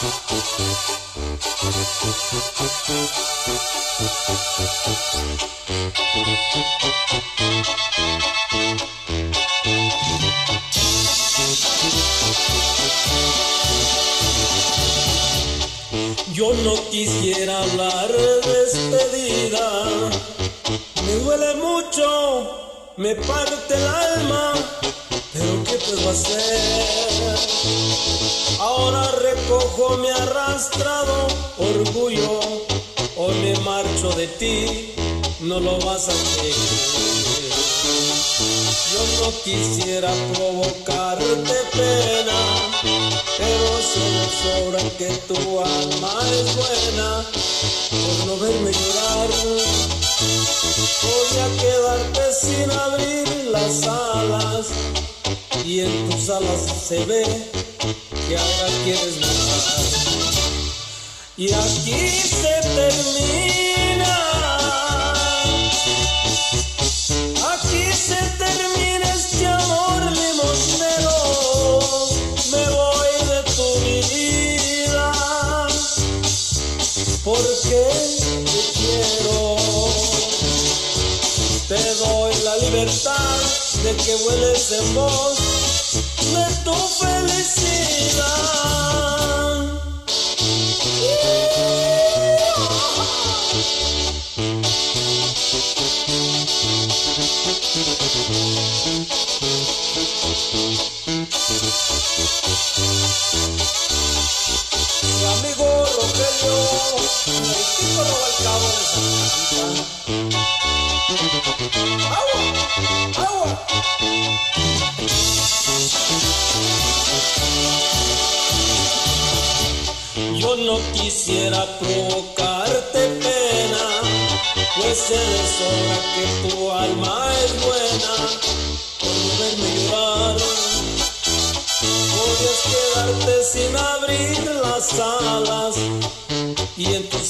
Yo no quisiera hablar de despedida, me duele mucho, me parte el alma, pero ¿qué puedo hacer? Ahora recojo mi arrastrado orgullo, hoy me marcho de ti, no lo vas a creer. Yo no quisiera provocarte pena, pero solo sobra que tu alma es buena por no verme llorar. Voy a quedarte sin abrir las alas y en tus alas se ve que ahora quieres volar. Y aquí se termina. Aquí se termina este amor limosnero. Me voy de tu vida. Porque te quiero. Te doy la libertad de que vueles en voz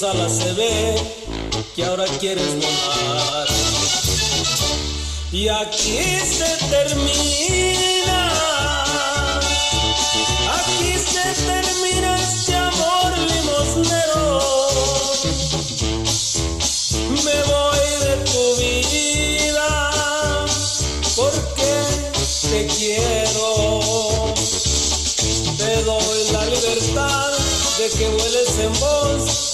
tus alas se ve que ahora quieres volar. Y aquí se termina, aquí se termina este amor limosnero. Me voy de tu vida porque te quiero. Te doy la libertad de que vueles en voz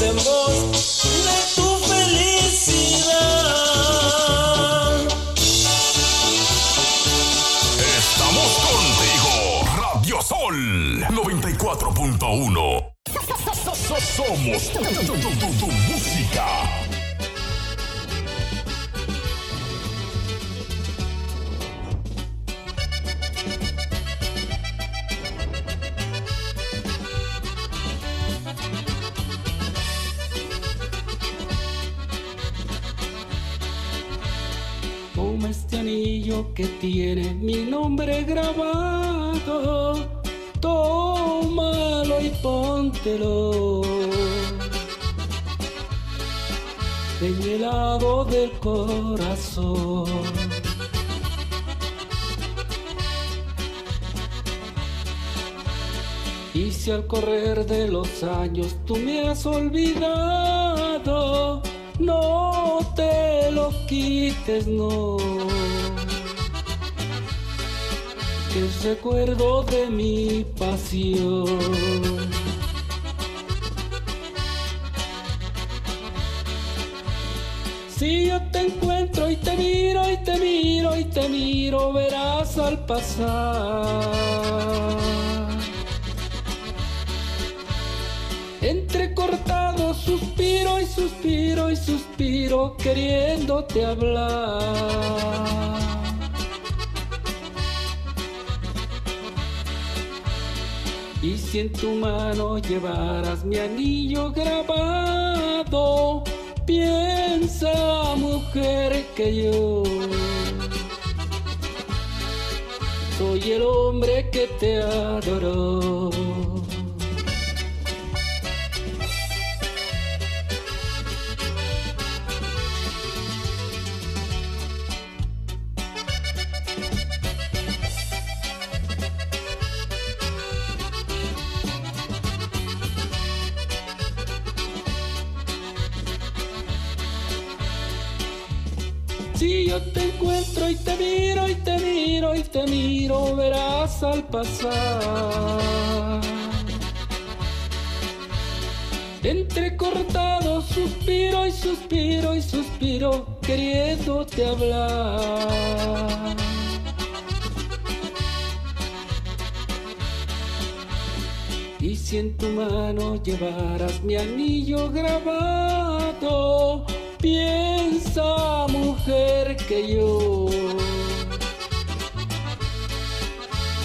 vueles en voz de tu felicidad. Estamos contigo. Radio Sol 94.1. Somos tu, tu- tu- tu- tu música. Que tiene mi nombre grabado. Tómalo y póntelo. En el lado del corazón. Y si al correr de los años tú me has olvidado, no te lo quites, no. Que es recuerdo de mi pasión. Si yo te encuentro y te miro y te miro y te miro, verás al pasar. Entrecortado suspiro y suspiro y suspiro queriéndote hablar. Si en tu mano llevaras mi anillo grabado, piensa, mujer, que yo soy el hombre que te adoró. Y te miro y te miro y te miro, verás al pasar. Entrecortado suspiro y suspiro y suspiro, queriéndote hablar. Y si en tu mano llevaras mi anillo grabado, Piensa, mujer, que yo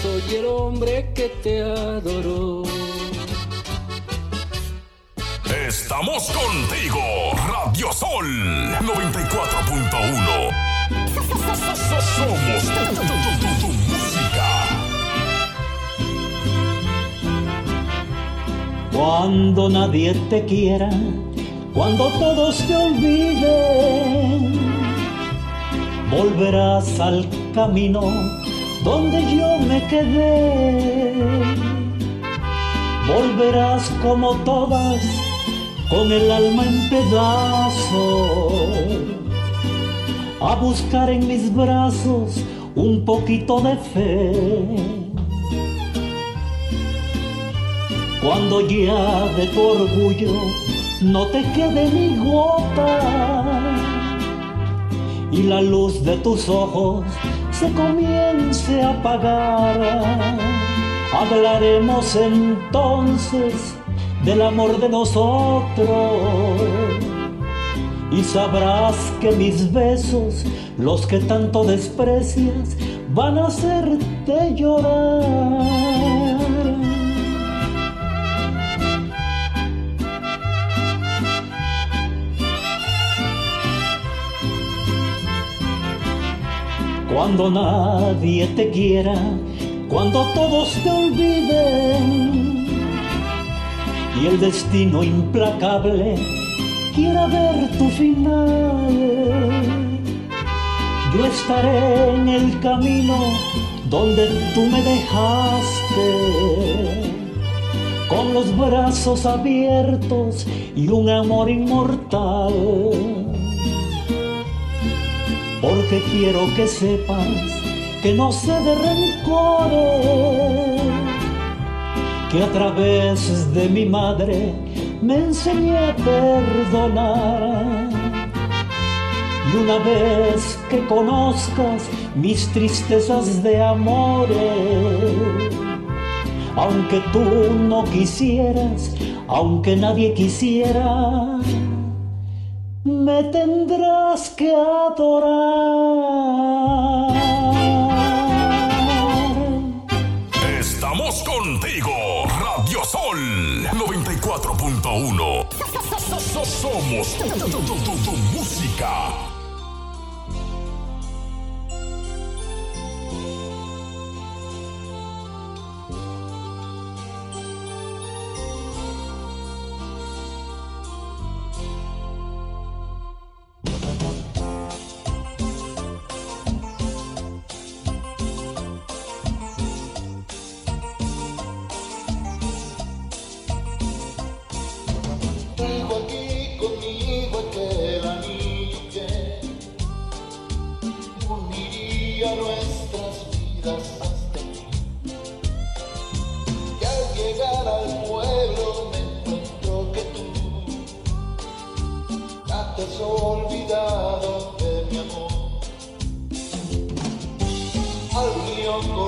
soy el hombre que te adoró. Estamos contigo, Radio Sol 94.1. Somos tu, música. Cuando nadie te quiera cuando todos te olviden, volverás al camino donde yo me quedé. Volverás como todas, con el alma en pedazos, a buscar en mis brazos un poquito de fe. Cuando ya de tu orgullo no te quede ni gota y la luz de tus ojos se comience a apagar. Hablaremos entonces del amor de nosotros y sabrás que mis besos, los que tanto desprecias, van a hacerte llorar. Cuando nadie te quiera, cuando todos te olviden y el destino implacable quiera ver tu final. Yo estaré en el camino donde tú me dejaste, con los brazos abiertos y un amor inmortal porque quiero que sepas que no sé de rencores, que a través de mi madre me enseñé a perdonar. Y una vez que conozcas mis tristezas de amores, aunque tú no quisieras, aunque nadie quisiera, me tendrás que adorar. Estamos contigo, Radio Sol 94.1. Somos tu música. El día a día lo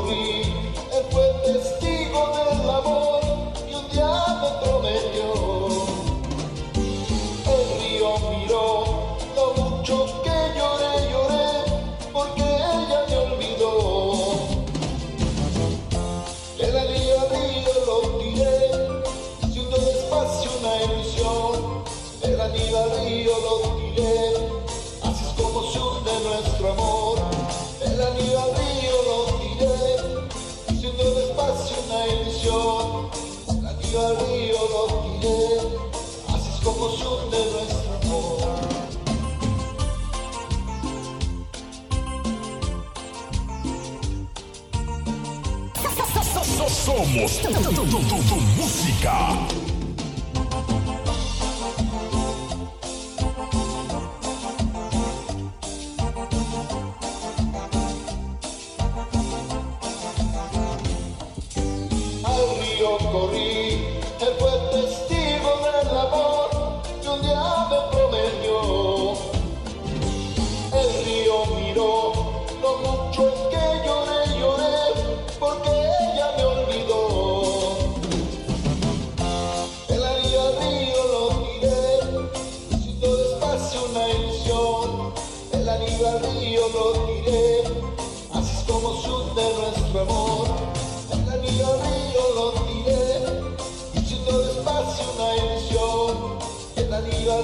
Somos tu, tu, tu, tu, música.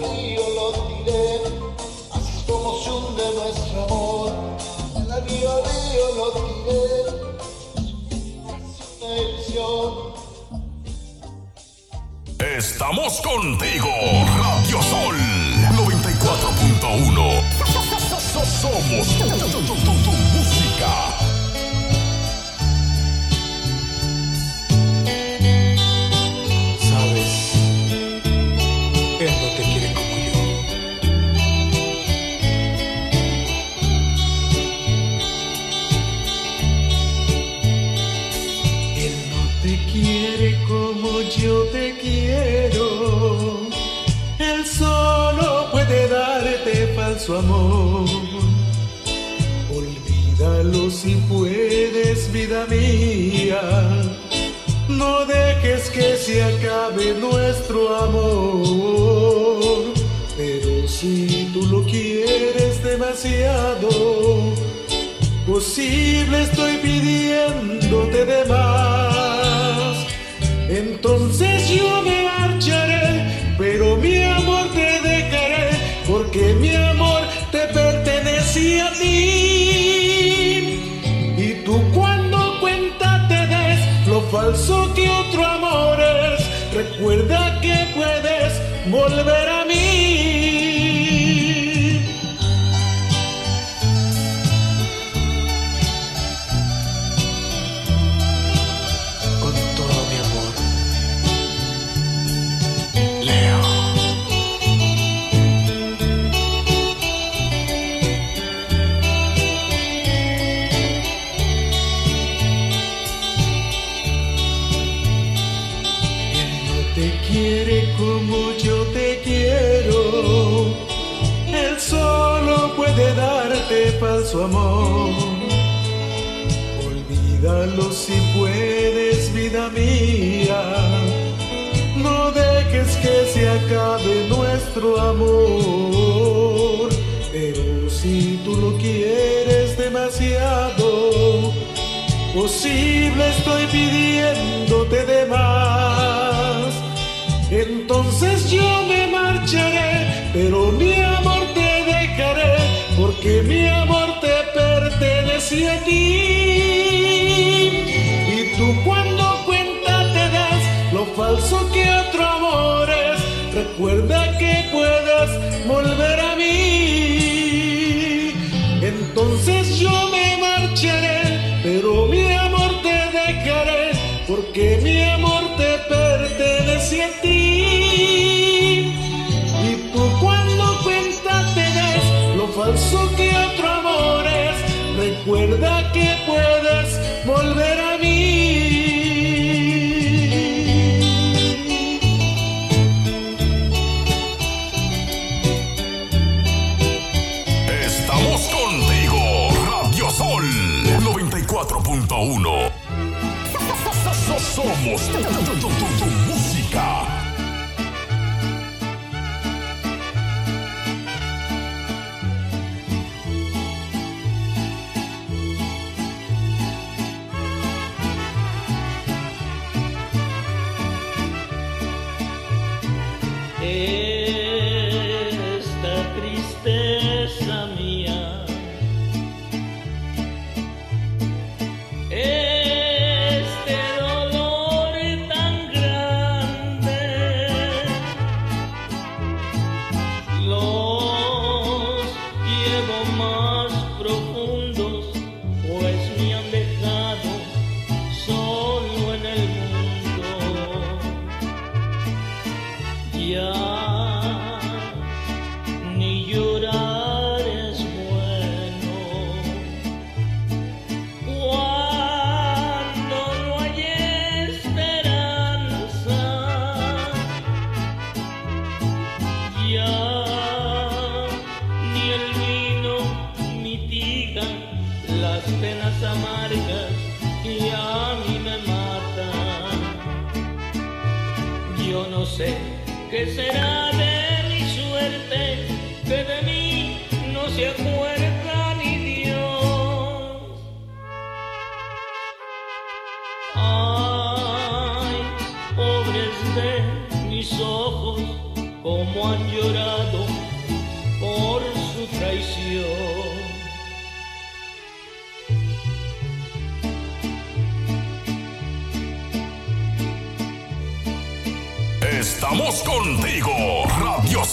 Río lo tiré, así es como se hunde nuestro amor. Al río lo tiré, una ilusión. Estamos contigo, Radio Sol 94.1. Somos te quiero. Él solo puede darte falso amor. Olvídalo si puedes, vida mía. No dejes que se acabe nuestro amor. Pero si tú lo quieres demasiado, posible estoy pidiéndote de más. Entonces yo me marcharé, pero mi amor te dejaré, porque mi amor te pertenece a ti. Y tú cuando cuenta te des lo falso que otro amor es, recuerda que puedes volver a amor. Pero si tú lo quieres demasiado, posible estoy pidiéndote de más. Entonces yo me marcharé, pero mi amor te dejaré, porque mi amor te pertenece a ti.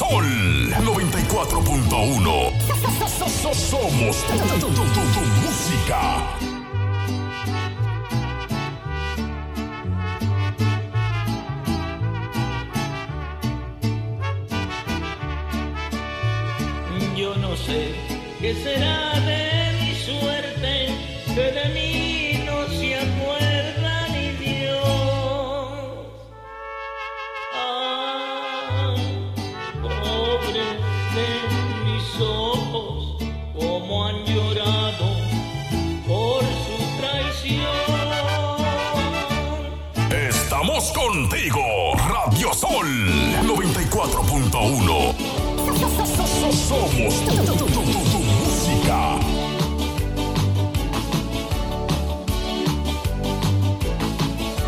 Sol 94.1. Somos tu, tu, música. Yo no sé qué será de mi suerte, de mí 94.1. Somos tu, música.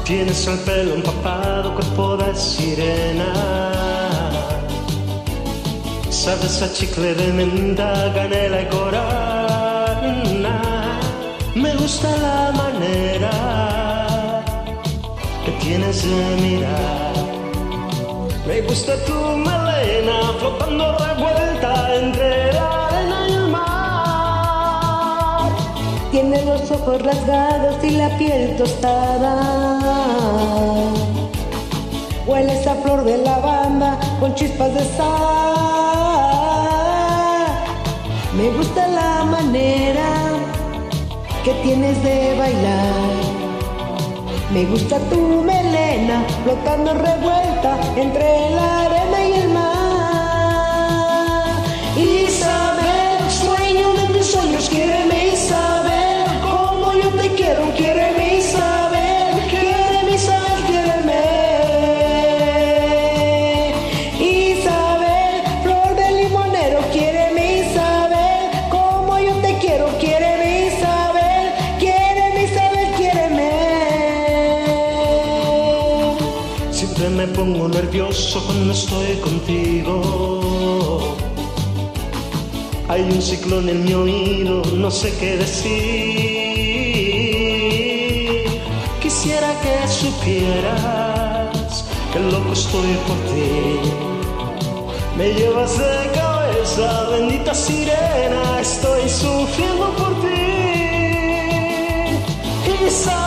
Tienes el pelo empapado, cuerpo de sirena. Sabes a chicle de menta, canela y corona. Me gusta la manera que tienes de mirar. Me gusta tu melena flotando revuelta entre la arena y el mar. Tiene los ojos rasgados y la piel tostada. Hueles a flor de lavanda con chispas de sal. Me gusta la manera que tienes de bailar. Me gusta tu melena flotando revuelta entre la arena nervioso cuando estoy contigo. Hay un ciclón en mi oído, no sé qué decir. Quisiera que supieras que loco estoy por ti. Me llevas de cabeza, bendita sirena, estoy sufriendo por ti. Isabel,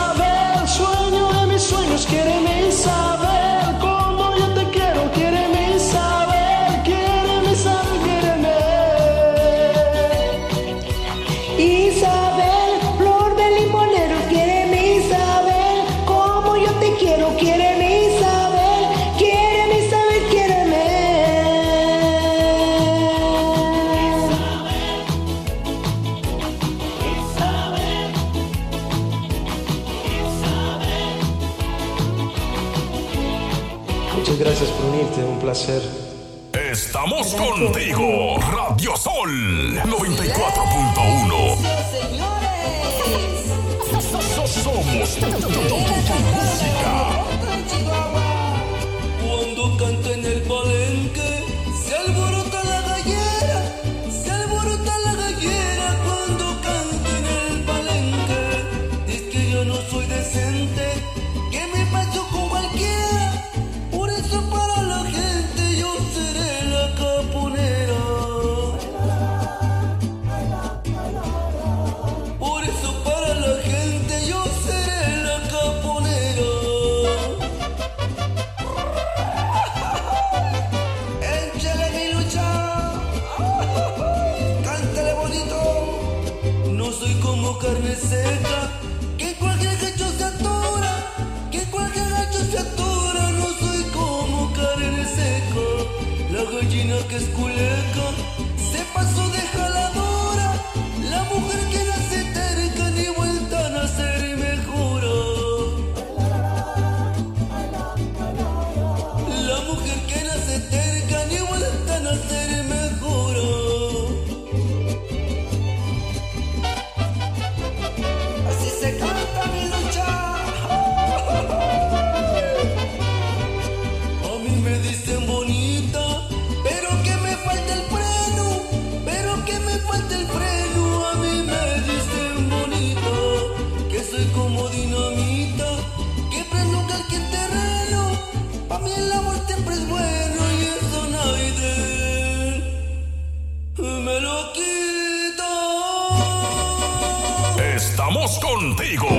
Estamos contigo, Radio Sol 94.1. Somos tu, tu, tu, tu, tu música. Cuando canta en el palenque, contigo.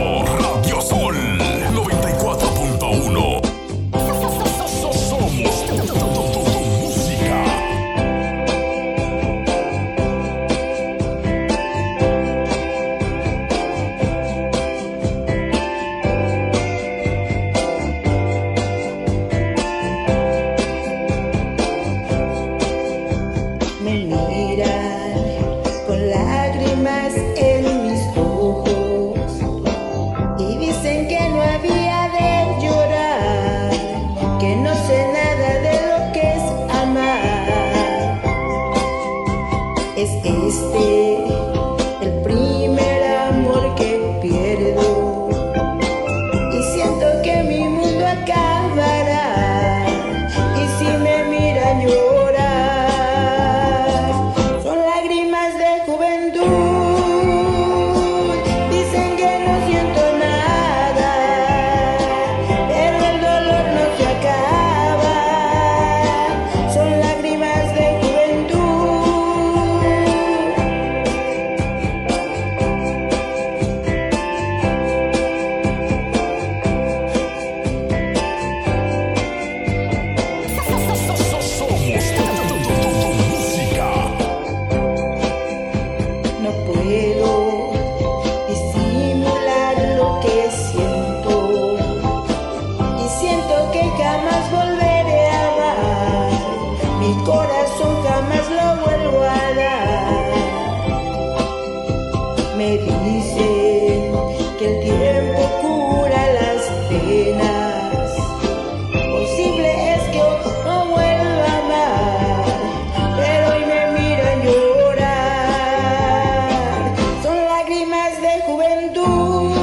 días de juventud.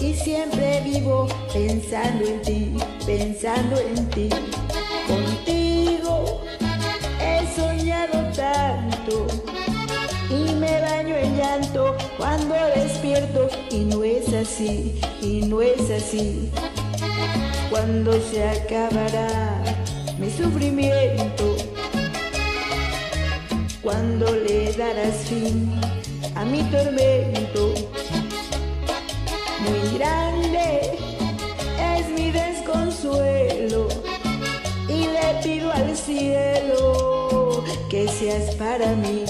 y siempre vivo pensando en ti, pensando en ti. Contigo he soñado tanto y me baño en llanto cuando despierto y no es así, y no es así. Cuando se acabará mi sufrimiento, cuando le darás fin a mi tormento grande es mi desconsuelo y le pido al cielo que seas para mí.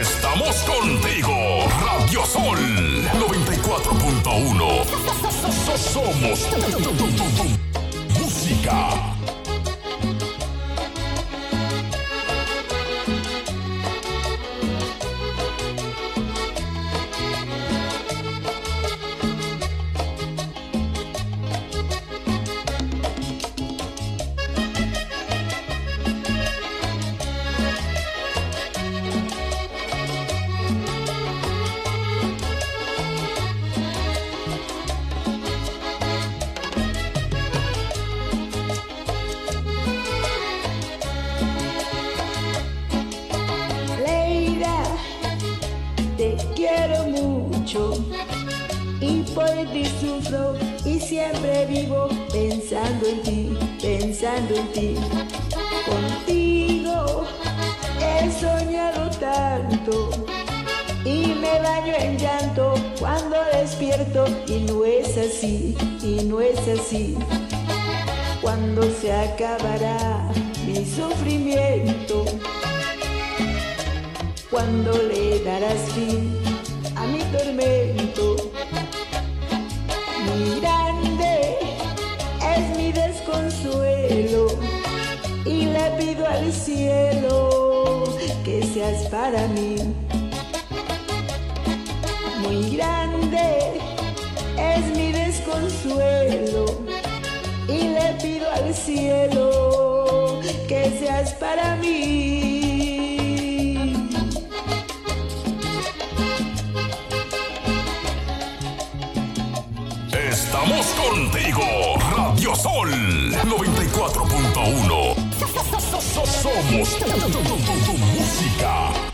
Estamos contigo, Radio Sol 94.1. Somos pensando en ti. Contigo he soñado tanto y me baño en llanto cuando despierto y no es así, y no es así. Cuando se acabará mi sufrimiento, cuando le darás fin a mi tormento. Cielo que seas para mí. Muy grande es mi desconsuelo y le pido al cielo que seas para mí. Estamos contigo, Radio Sol 94.1. Somos tu, tu, tu, tu, música.